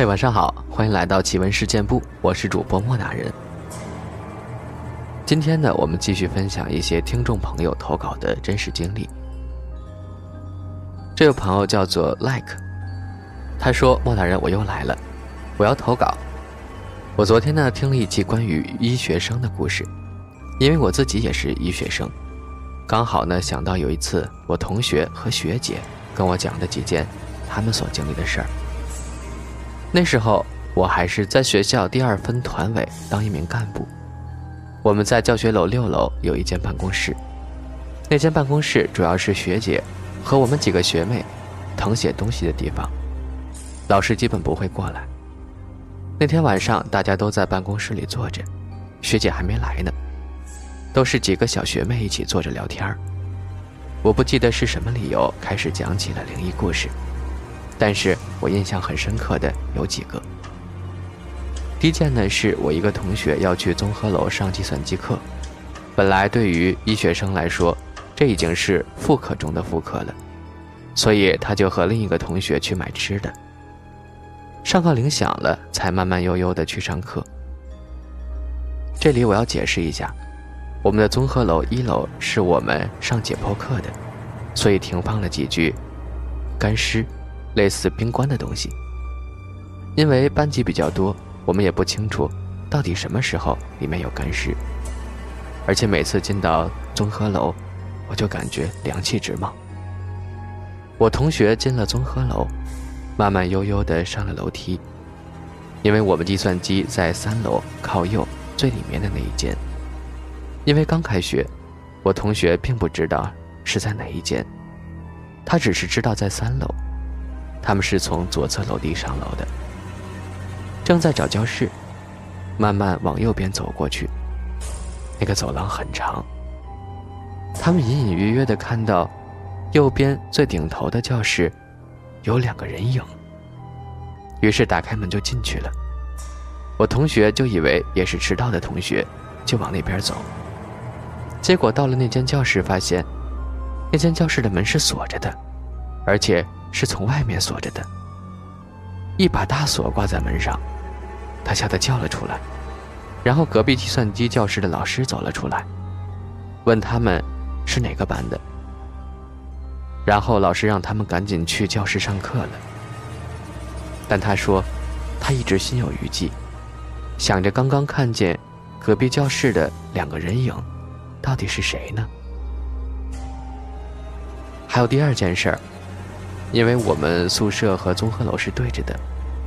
嘿，晚上好，欢迎来到奇闻事件部，我是主播莫大人。今天呢，我们继续分享一些听众朋友投稿的真实经历。这位朋友叫做 Like，他说：“莫大人，我又来了，我要投稿。我昨天呢听了一期关于医学生的故事，因为我自己也是医学生，刚好呢想到有一次我同学和学姐跟我讲的几件他们所经历的事儿。那时候我还是在学校第二分团委当一名干部，我们在教学楼六楼有一间办公室，那间办公室主要是学姐。”和我们几个学妹誊写东西的地方，老师基本不会过来。那天晚上，大家都在办公室里坐着，学姐还没来呢，都是几个小学妹一起坐着聊天我不记得是什么理由开始讲起了灵异故事，但是我印象很深刻的有几个。第一件呢，是我一个同学要去综合楼上计算机课，本来对于医学生来说。这已经是副课中的副课了，所以他就和另一个同学去买吃的。上课铃响了，才慢慢悠悠的去上课。这里我要解释一下，我们的综合楼一楼是我们上解剖课的，所以停放了几具干尸，类似冰棺的东西。因为班级比较多，我们也不清楚到底什么时候里面有干尸，而且每次进到综合楼。我就感觉凉气直冒。我同学进了综合楼，慢慢悠悠地上了楼梯，因为我们计算机在三楼靠右最里面的那一间。因为刚开学，我同学并不知道是在哪一间，他只是知道在三楼。他们是从左侧楼梯上楼的，正在找教室，慢慢往右边走过去。那个走廊很长。他们隐隐约约地看到，右边最顶头的教室，有两个人影。于是打开门就进去了。我同学就以为也是迟到的同学，就往那边走。结果到了那间教室，发现那间教室的门是锁着的，而且是从外面锁着的。一把大锁挂在门上，他吓得叫了出来。然后隔壁计算机教室的老师走了出来，问他们。是哪个班的？然后老师让他们赶紧去教室上课了。但他说，他一直心有余悸，想着刚刚看见隔壁教室的两个人影，到底是谁呢？还有第二件事儿，因为我们宿舍和综合楼是对着的，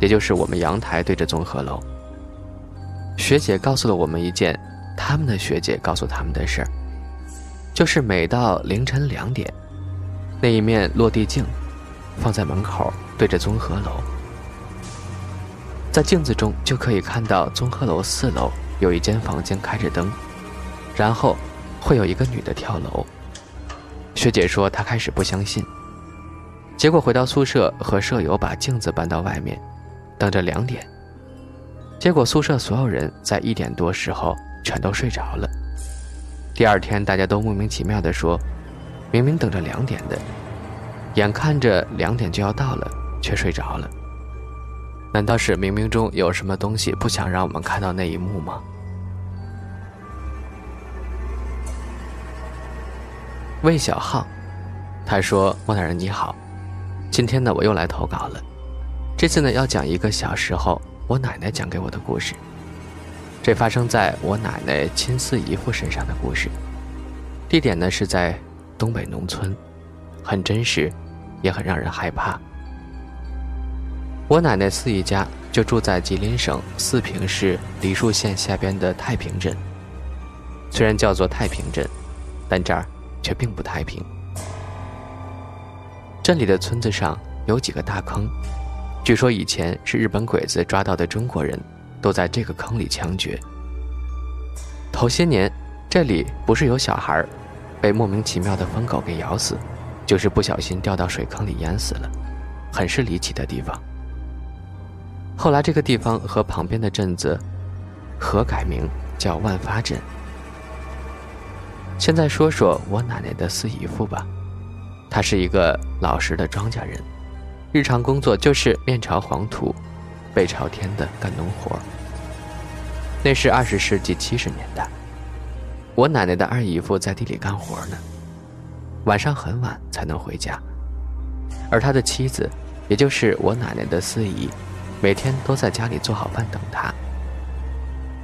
也就是我们阳台对着综合楼。学姐告诉了我们一件他们的学姐告诉他们的事儿。就是每到凌晨两点，那一面落地镜放在门口，对着综合楼，在镜子中就可以看到综合楼四楼有一间房间开着灯，然后会有一个女的跳楼。学姐说她开始不相信，结果回到宿舍和舍友把镜子搬到外面，等着两点，结果宿舍所有人在一点多时候全都睡着了。第二天，大家都莫名其妙地说：“明明等着两点的，眼看着两点就要到了，却睡着了。难道是冥冥中有什么东西不想让我们看到那一幕吗？”魏小浩，他说：“莫大人你好，今天呢我又来投稿了，这次呢要讲一个小时候我奶奶讲给我的故事。”这发生在我奶奶亲四姨夫身上的故事，地点呢是在东北农村，很真实，也很让人害怕。我奶奶四姨家就住在吉林省四平市梨树县下边的太平镇。虽然叫做太平镇，但这儿却并不太平。镇里的村子上有几个大坑，据说以前是日本鬼子抓到的中国人。都在这个坑里枪决。头些年，这里不是有小孩被莫名其妙的疯狗给咬死，就是不小心掉到水坑里淹死了，很是离奇的地方。后来这个地方和旁边的镇子合改名叫万发镇。现在说说我奶奶的四姨夫吧，他是一个老实的庄稼人，日常工作就是面朝黄土。背朝天的干农活。那是二十世纪七十年代，我奶奶的二姨夫在地里干活呢，晚上很晚才能回家，而他的妻子，也就是我奶奶的四姨，每天都在家里做好饭等他。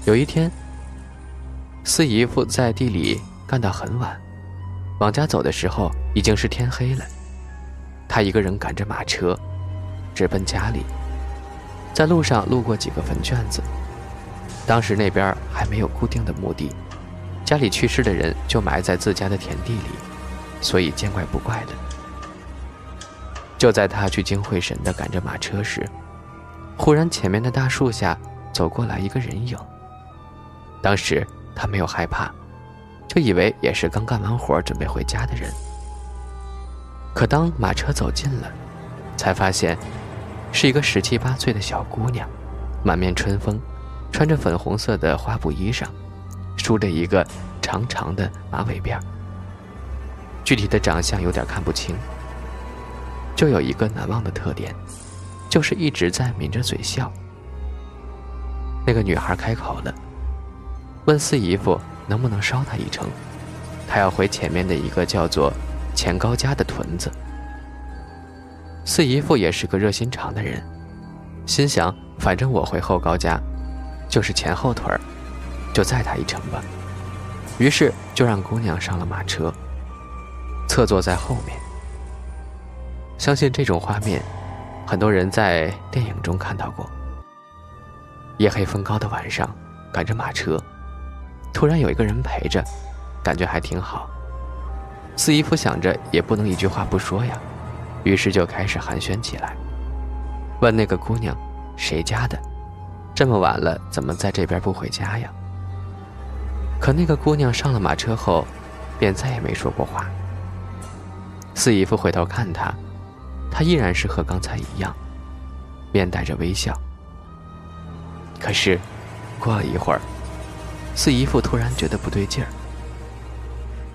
有一天，四姨夫在地里干到很晚，往家走的时候已经是天黑了，他一个人赶着马车，直奔家里，在路上路过几个坟圈子。当时那边还没有固定的墓地，家里去世的人就埋在自家的田地里，所以见怪不怪的。就在他聚精会神地赶着马车时，忽然前面的大树下走过来一个人影。当时他没有害怕，就以为也是刚干完活准备回家的人。可当马车走近了，才发现是一个十七八岁的小姑娘，满面春风。穿着粉红色的花布衣裳，梳着一个长长的马尾辫具体的长相有点看不清，就有一个难忘的特点，就是一直在抿着嘴笑。那个女孩开口了，问四姨夫能不能捎他一程，他要回前面的一个叫做钱高家的屯子。四姨夫也是个热心肠的人，心想反正我回后高家。就是前后腿儿，就载他一程吧。于是就让姑娘上了马车，侧坐在后面。相信这种画面，很多人在电影中看到过。夜黑风高的晚上，赶着马车，突然有一个人陪着，感觉还挺好。四姨夫想着也不能一句话不说呀，于是就开始寒暄起来，问那个姑娘谁家的。这么晚了，怎么在这边不回家呀？可那个姑娘上了马车后，便再也没说过话。四姨夫回头看她，她依然是和刚才一样，面带着微笑。可是，过了一会儿，四姨夫突然觉得不对劲儿。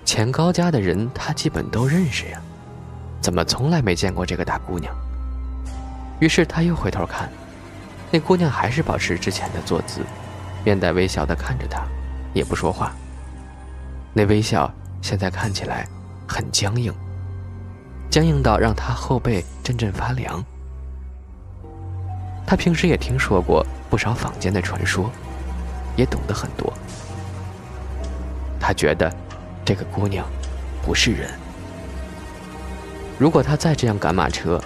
钱高家的人，他基本都认识呀，怎么从来没见过这个大姑娘？于是他又回头看。那姑娘还是保持之前的坐姿，面带微笑的看着他，也不说话。那微笑现在看起来很僵硬，僵硬到让他后背阵阵发凉。他平时也听说过不少坊间的传说，也懂得很多。他觉得这个姑娘不是人。如果他再这样赶马车，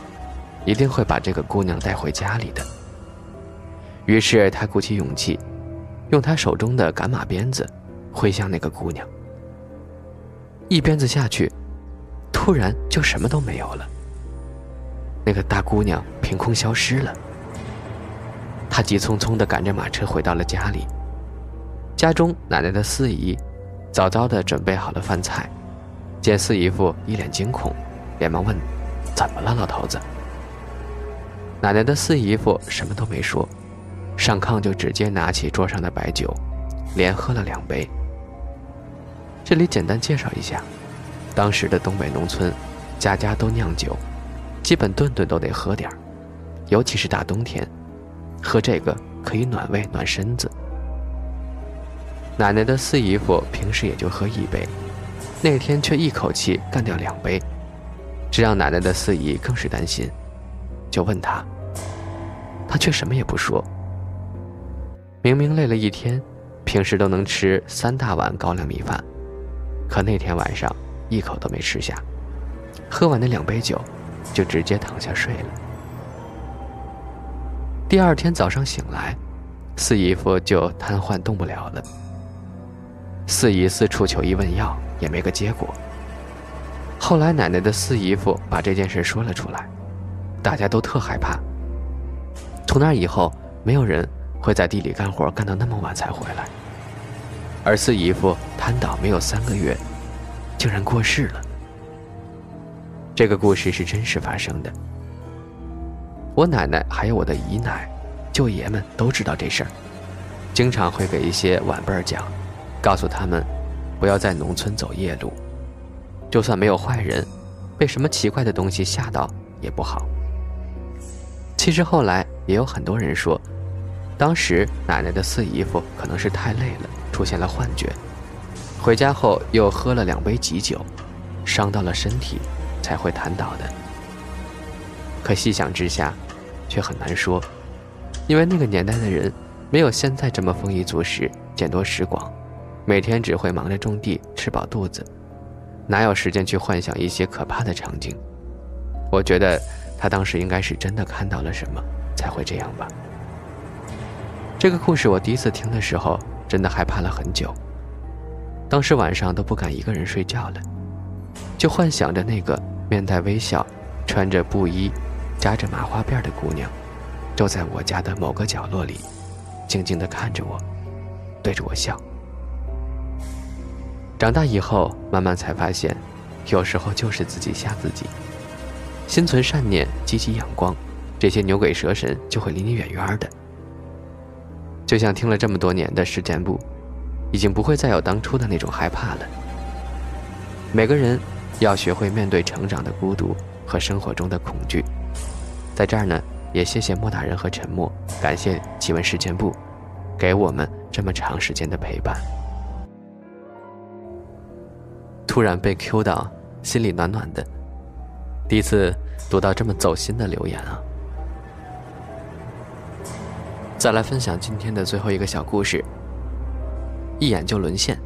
一定会把这个姑娘带回家里的。于是他鼓起勇气，用他手中的赶马鞭子挥向那个姑娘。一鞭子下去，突然就什么都没有了。那个大姑娘凭空消失了。他急匆匆地赶着马车回到了家里。家中奶奶的四姨早早地准备好了饭菜，见四姨夫一脸惊恐，连忙问：“怎么了，老头子？”奶奶的四姨夫什么都没说。上炕就直接拿起桌上的白酒，连喝了两杯。这里简单介绍一下，当时的东北农村，家家都酿酒，基本顿顿都得喝点，尤其是大冬天，喝这个可以暖胃暖身子。奶奶的四姨夫平时也就喝一杯，那天却一口气干掉两杯，这让奶奶的四姨更是担心，就问他，他却什么也不说。明明累了一天，平时都能吃三大碗高粱米饭，可那天晚上一口都没吃下，喝完那两杯酒，就直接躺下睡了。第二天早上醒来，四姨夫就瘫痪动不了了。四姨四处求医问药，也没个结果。后来奶奶的四姨夫把这件事说了出来，大家都特害怕。从那以后，没有人。会在地里干活干到那么晚才回来，而四姨夫瘫倒没有三个月，竟然过世了。这个故事是真实发生的。我奶奶还有我的姨奶、舅爷们都知道这事儿，经常会给一些晚辈讲，告诉他们不要在农村走夜路，就算没有坏人，被什么奇怪的东西吓到也不好。其实后来也有很多人说，当时奶奶的四姨夫可能是太累了，出现了幻觉，回家后又喝了两杯急酒，伤到了身体，才会瘫倒的。可细想之下，却很难说，因为那个年代的人没有现在这么丰衣足食、见多识广，每天只会忙着种地、吃饱肚子，哪有时间去幻想一些可怕的场景？我觉得他当时应该是真的看到了什么，才会这样吧。这个故事我第一次听的时候，真的害怕了很久。当时晚上都不敢一个人睡觉了，就幻想着那个面带微笑、穿着布衣。扎着麻花辫的姑娘，坐在我家的某个角落里，静静地看着我，对着我笑。长大以后，慢慢才发现，有时候就是自己吓自己。心存善念，积极阳光，这些牛鬼蛇神就会离你远远的。就像听了这么多年的事件部，已经不会再有当初的那种害怕了。每个人要学会面对成长的孤独和生活中的恐惧。在这儿呢，也谢谢莫大人和沉默，感谢奇闻事件部，给我们这么长时间的陪伴。突然被 Q 到，心里暖暖的。第一次读到这么走心的留言啊！再来分享今天的最后一个小故事。一眼就沦陷。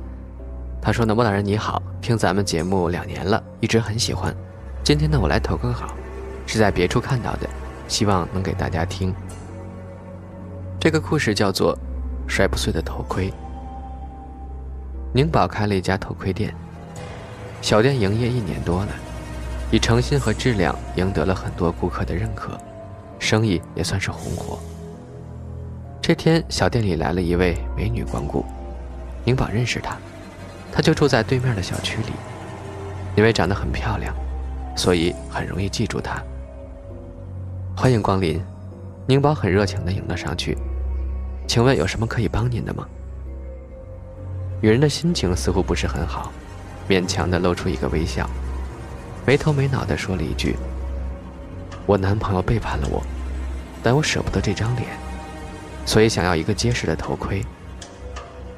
他说呢，莫大人你好，听咱们节目两年了，一直很喜欢。今天呢，我来投个稿。是在别处看到的，希望能给大家听。这个故事叫做《摔不碎的头盔》。宁宝开了一家头盔店，小店营业一年多了，以诚心和质量赢得了很多顾客的认可，生意也算是红火。这天，小店里来了一位美女光顾，宁宝认识她，她就住在对面的小区里，因为长得很漂亮，所以很容易记住她。欢迎光临，宁宝很热情地迎了上去。请问有什么可以帮您的吗？女人的心情似乎不是很好，勉强地露出一个微笑，没头没脑地说了一句：“我男朋友背叛了我，但我舍不得这张脸，所以想要一个结实的头盔。”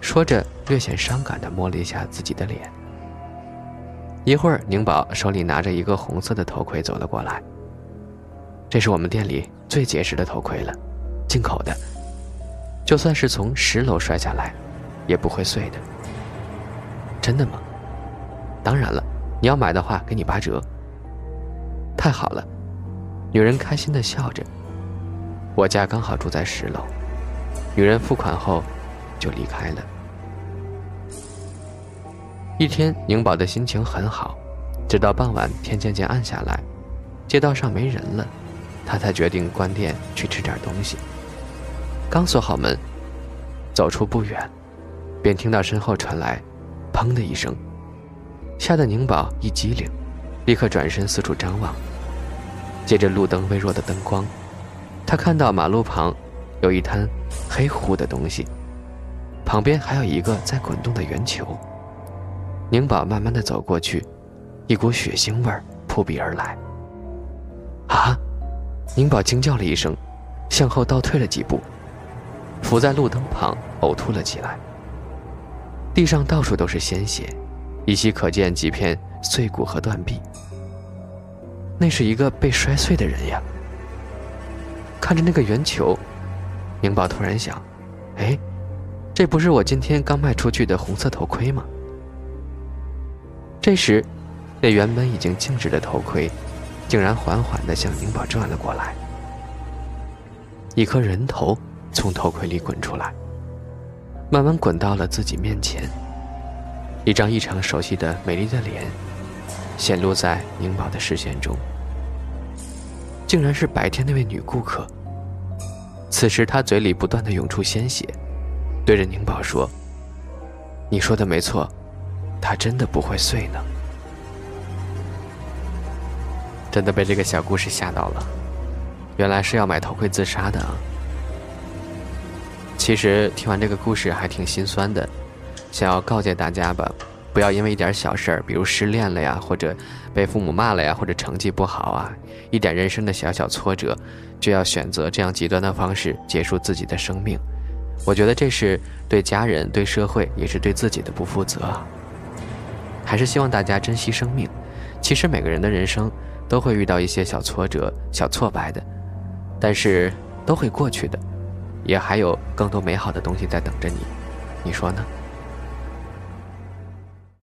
说着，略显伤感地摸了一下自己的脸。一会儿，宁宝手里拿着一个红色的头盔走了过来。这是我们店里最结实的头盔了，进口的，就算是从十楼摔下来，也不会碎的。真的吗？当然了，你要买的话给你八折。太好了，女人开心的笑着。我家刚好住在十楼。女人付款后，就离开了。一天，宁宝的心情很好，直到傍晚天渐渐暗下来，街道上没人了。他才决定关店去吃点东西。刚锁好门，走出不远，便听到身后传来“砰”的一声，吓得宁宝一激灵，立刻转身四处张望。借着路灯微弱的灯光，他看到马路旁有一滩黑乎乎的东西，旁边还有一个在滚动的圆球。宁宝慢慢的走过去，一股血腥味扑鼻而来。啊！宁宝惊叫了一声，向后倒退了几步，伏在路灯旁呕吐了起来。地上到处都是鲜血，依稀可见几片碎骨和断臂。那是一个被摔碎的人呀！看着那个圆球，宁宝突然想：哎，这不是我今天刚卖出去的红色头盔吗？这时，那原本已经静止的头盔。竟然缓缓地向宁宝转了过来，一颗人头从头盔里滚出来，慢慢滚到了自己面前。一张异常熟悉的美丽的脸显露在宁宝的视线中，竟然是白天那位女顾客。此时她嘴里不断的涌出鲜血，对着宁宝说：“你说的没错，它真的不会碎呢。”真的被这个小故事吓到了，原来是要买头盔自杀的啊！其实听完这个故事还挺心酸的，想要告诫大家吧，不要因为一点小事儿，比如失恋了呀，或者被父母骂了呀，或者成绩不好啊，一点人生的小小挫折，就要选择这样极端的方式结束自己的生命。我觉得这是对家人、对社会，也是对自己的不负责。还是希望大家珍惜生命。其实每个人的人生都会遇到一些小挫折、小挫败的，但是都会过去的，也还有更多美好的东西在等着你。你说呢？